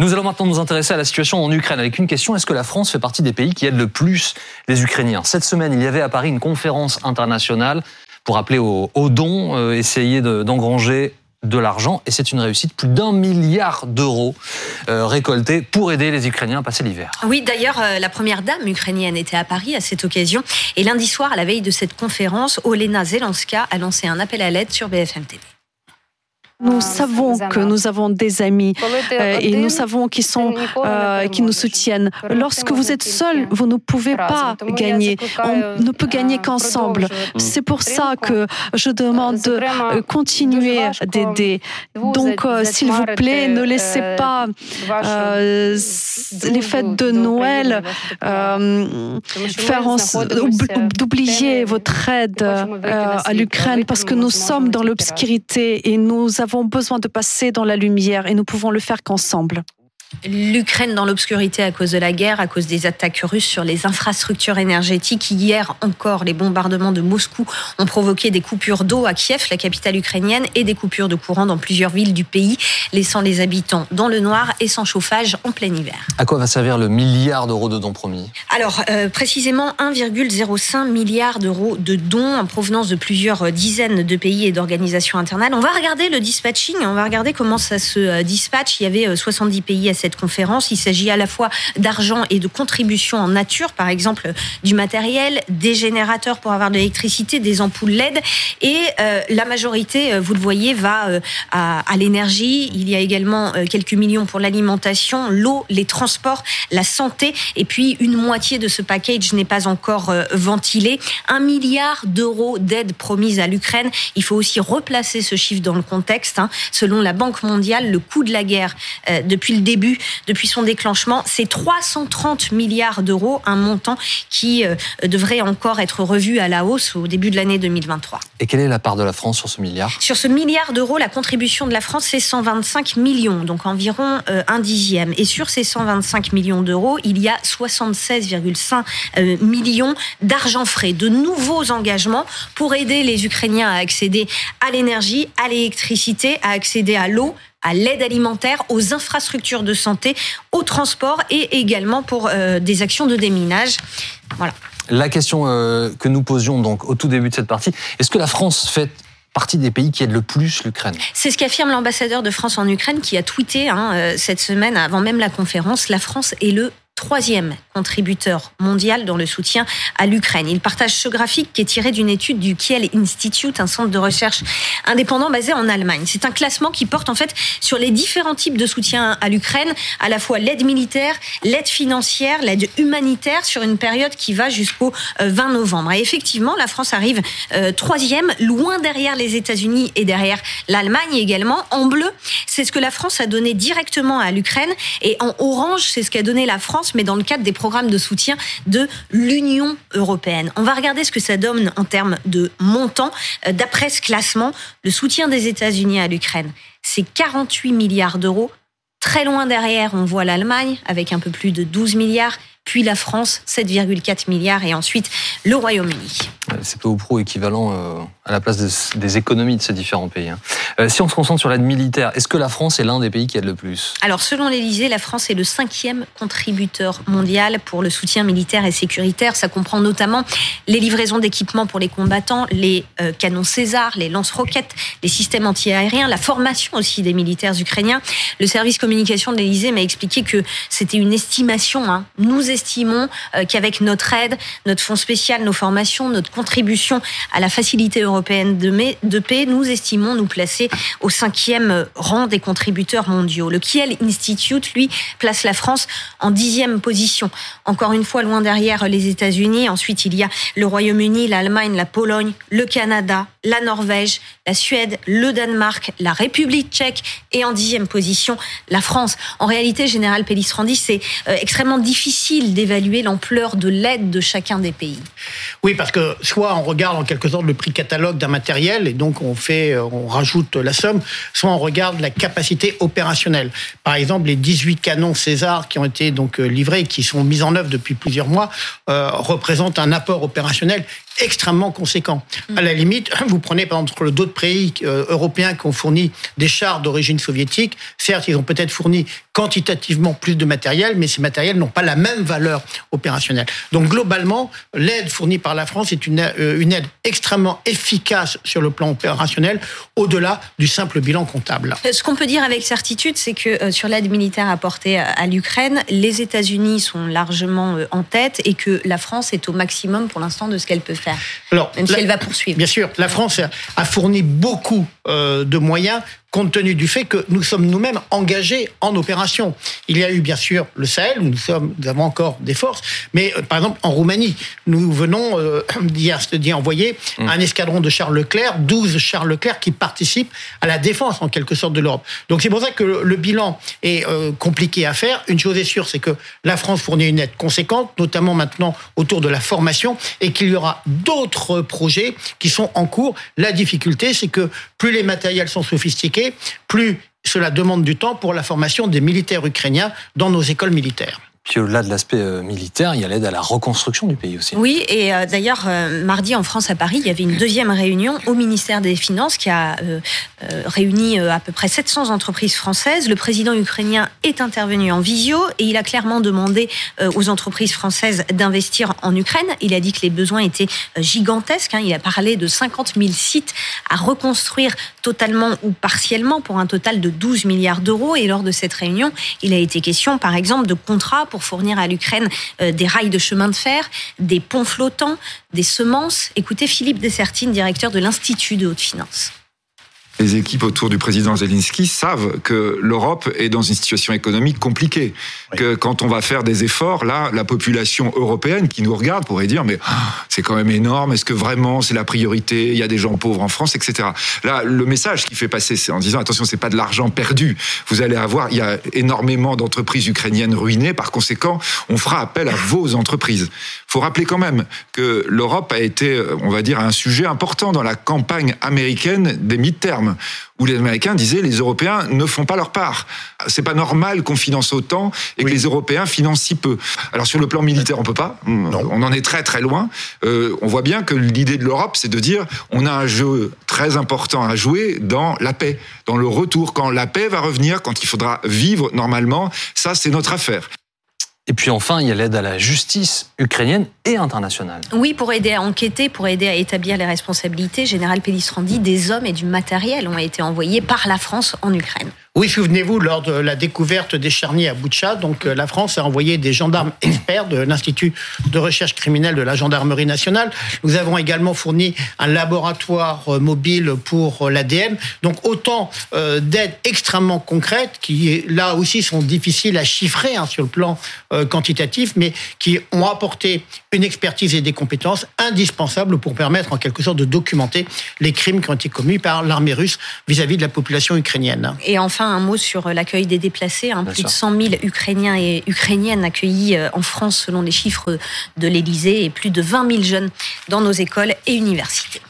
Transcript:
Nous allons maintenant nous intéresser à la situation en Ukraine avec une question. Est-ce que la France fait partie des pays qui aident le plus les Ukrainiens? Cette semaine, il y avait à Paris une conférence internationale pour appeler aux, dons, euh, essayer d'engranger de l'argent et c'est une réussite. Plus d'un milliard d'euros euh, récoltés pour aider les Ukrainiens à passer l'hiver. Oui, d'ailleurs, euh, la première dame ukrainienne était à Paris à cette occasion et lundi soir, à la veille de cette conférence, Olena Zelenska a lancé un appel à l'aide sur BFM TV. Nous savons que nous avons des amis euh, et nous savons qu'ils sont, euh, qui nous soutiennent. Lorsque vous êtes seul, vous ne pouvez pas gagner. On ne peut gagner qu'ensemble. C'est pour ça que je demande de euh, continuer d'aider. Donc, s'il vous plaît, ne laissez pas les fêtes de Noël faire d'oublier votre aide à l'Ukraine parce que nous sommes dans l'obscurité et nous avons avons besoin de passer dans la lumière et nous pouvons le faire qu'ensemble l'Ukraine dans l'obscurité à cause de la guerre, à cause des attaques russes sur les infrastructures énergétiques. Hier encore, les bombardements de Moscou ont provoqué des coupures d'eau à Kiev, la capitale ukrainienne, et des coupures de courant dans plusieurs villes du pays, laissant les habitants dans le noir et sans chauffage en plein hiver. À quoi va servir le milliard d'euros de dons promis? Alors, euh, précisément 1,05 milliard d'euros de dons en provenance de plusieurs dizaines de pays et d'organisations internationales. On va regarder le dispatching, on va regarder comment ça se euh, dispatche. Il y avait 70 euh, pays à cette conférence. Il s'agit à la fois d'argent et de contributions en nature, par exemple du matériel, des générateurs pour avoir de l'électricité, des ampoules LED. Et euh, la majorité, euh, vous le voyez, va euh, à, à l'énergie. Il y a également quelques millions pour l'alimentation, l'eau, les transports, la santé. Et puis une moitié de ce package n'est pas encore ventilé. Un milliard d'euros d'aide promise à l'Ukraine. Il faut aussi replacer ce chiffre dans le contexte. Hein. Selon la Banque mondiale, le coût de la guerre depuis le début depuis son déclenchement. C'est 330 milliards d'euros, un montant qui euh, devrait encore être revu à la hausse au début de l'année 2023. Et quelle est la part de la France sur ce milliard? Sur ce milliard d'euros, la contribution de la France, c'est 125 millions, donc environ euh, un dixième. Et sur ces 125 millions d'euros, il y a 76,5 euh, millions d'argent frais, de nouveaux engagements pour aider les Ukrainiens à accéder à l'énergie, à l'électricité, à accéder à l'eau, à l'aide alimentaire, aux infrastructures de santé, au transport et également pour euh, des actions de déminage. Voilà. La question euh, que nous posions donc au tout début de cette partie, est-ce que la France fait partie des pays qui aident le plus l'Ukraine? C'est ce qu'affirme l'ambassadeur de France en Ukraine qui a tweeté hein, euh, cette semaine, avant même la conférence, la France est le troisième contributeur mondial dans le soutien à l'Ukraine. Il partage ce graphique qui est tiré d'une étude du Kiel Institute, un centre de recherche indépendant basé en Allemagne. C'est un classement qui porte en fait sur les différents types de soutien à l'Ukraine, à la fois l'aide militaire, l'aide financière, l'aide humanitaire sur une période qui va jusqu'au 20 euh, novembre. Et effectivement, la France arrive euh, troisième, loin derrière les États-Unis et derrière l'Allemagne également. En bleu, c'est ce que la France a donné directement à l'Ukraine et en orange, c'est ce qu'a donné la France mais dans le cadre des programmes de soutien de l'Union européenne. On va regarder ce que ça donne en termes de montant. Euh, d'après ce classement, le soutien des États-Unis à l'Ukraine, c'est 48 milliards d'euros. Très loin derrière, on voit l'Allemagne avec un peu plus de 12 milliards puis la France, 7,4 milliards, et ensuite le Royaume-Uni. C'est peu ou pro équivalent euh, à la place des économies de ces différents pays. Hein. Euh, si on se concentre sur l'aide militaire, est-ce que la France est l'un des pays qui aide le plus? Alors, selon l'Élysée, la France est le cinquième contributeur mondial pour le soutien militaire et sécuritaire. Ça comprend notamment les livraisons d'équipements pour les combattants, les euh, canons César, les lance-roquettes, les systèmes anti-aériens, la formation aussi des militaires ukrainiens. Le service communication de l'Élysée m'a expliqué que c'était une estimation. Hein. Nous estimons euh, qu'avec notre aide, notre fonds spécial, nos formations, notre contribution à la facilité européenne de paix, nous estimons nous placer au cinquième rang des contributeurs mondiaux. Le Kiel Institute, lui, place la France en dixième position. Encore une fois, loin derrière les États-Unis. Ensuite, il y a le Royaume-Uni, l'Allemagne, la Pologne, le Canada, la Norvège, la Suède, le Danemark, la République tchèque et en dixième position, la France. En réalité, Général Pellistrandi, c'est euh, extrêmement difficile d'évaluer l'ampleur de l'aide de chacun des pays. Oui, parce que soit on regarde en quelque sorte le prix catalogue d'un matériel et donc on fait, euh, on rajoute la somme, soit on regarde la capacité opérationnelle. Par exemple, les 18 canons César qui ont été donc euh, livrés qui sont mis en œuvre depuis plusieurs mois représentent un apport opérationnel extrêmement conséquent. À la limite, vous prenez par exemple d'autres pays euh, européens qui ont fourni des chars d'origine soviétique. Certes, ils ont peut-être fourni quantitativement plus de matériel, mais ces matériels n'ont pas la même valeur opérationnelle. Donc globalement, l'aide fournie par la France est une, euh, aide extrêmement efficace sur le plan opérationnel, au-delà du simple bilan comptable. Ce qu'on peut dire avec certitude, c'est que euh, sur l'aide militaire apportée à l'Ukraine, les États-Unis sont largement en tête et que la France est au maximum pour l'instant de ce qu'elle peut faire. Alors, même si elle va poursuivre. Bien sûr, la France a fourni beaucoup de moyens compte tenu du fait que nous sommes nous-mêmes engagés en opération. Il y a eu bien sûr le Sahel, où nous, sommes, nous avons encore des forces, mais euh, par exemple en Roumanie, nous venons euh, d'y envoyer mmh. un escadron de Charles Leclerc, 12 Charles Leclerc qui participent à la défense en quelque sorte de l'Europe. Donc c'est pour ça que le, bilan est euh, compliqué à faire. Une chose est sûre, c'est que la France fournit une aide conséquente, notamment maintenant autour de la formation, et qu'il y aura d'autres projets qui sont en cours. La difficulté, c'est que plus les matériels sont sophistiqués, plus cela demande du temps pour la formation des militaires ukrainiens dans nos écoles militaires. Puis au-delà de l'aspect euh, militaire, il y a l'aide à la reconstruction du pays aussi. Oui, et euh, d'ailleurs, euh, mardi en France, à Paris, il y avait une deuxième réunion au ministère des Finances qui a réuni à peu près 700 entreprises françaises. Le président ukrainien est intervenu en visio et il a clairement demandé aux entreprises françaises d'investir en Ukraine. Il a dit que les besoins étaient gigantesques. Hein. Il a parlé de 50 000 sites à reconstruire totalement ou partiellement pour un total de 12 milliards d'euros. Et lors de cette réunion, il a été question, par exemple, de contrats pour fournir à l'Ukraine euh, des rails de chemin de fer, des ponts flottants, des semences. Écoutez Philippe Dessertine, directeur de l'Institut de haute finance les équipes autour du président Zelensky savent que l'Europe est dans une situation économique compliquée. Que quand on va faire des efforts, là, la population européenne qui nous regarde pourrait dire mais ah, c'est quand même énorme. Est-ce que vraiment c'est la priorité Il y a des gens pauvres en France, etc. Là, le message qui fait passer, c'est en disant attention, c'est pas de l'argent perdu. Vous allez avoir, il y a énormément d'entreprises ukrainiennes ruinées. Par conséquent, on fera appel à vos entreprises. Faut rappeler quand même que l'Europe a été, on va dire, un sujet important dans la campagne américaine des mi-termes où les Américains disaient les Européens ne font pas leur part. C'est pas normal qu'on finance autant et que les Européens financent si peu. Alors sur le plan militaire, on peut pas. On en est très très loin. Euh, on voit bien que l'idée de l'Europe, c'est de dire on a un jeu très important à jouer dans la paix, dans le retour. Quand la paix va revenir, quand il faudra vivre normalement, ça c'est notre affaire. Et puis enfin, il y a l'aide à la justice ukrainienne et internationale. Oui, pour aider à enquêter, pour aider à établir les responsabilités, Général Pellistrandi, des hommes et du matériel ont été envoyés par la France en Ukraine. Oui, souvenez-vous, lors de la découverte des charniers à Boutcha, donc euh, la France a envoyé des gendarmes experts de l'Institut de recherche criminelle de la gendarmerie nationale. Nous avons également fourni un laboratoire euh, mobile pour euh, l'ADN. Donc autant d'aides extrêmement concrètes qui là aussi sont difficiles à chiffrer hein, sur le plan quantitatif, mais qui ont apporté une expertise et des compétences indispensables pour permettre en quelque sorte de documenter les crimes qui ont été commis par l'armée russe vis-à-vis -vis de la population ukrainienne. Et enfin un mot sur l'accueil des déplacés. Hein. plus de 100 000 Ukrainiens et Ukrainiennes accueillis euh, en France selon les chiffres de l'Élysée et plus de 20 000 jeunes dans nos écoles et universités.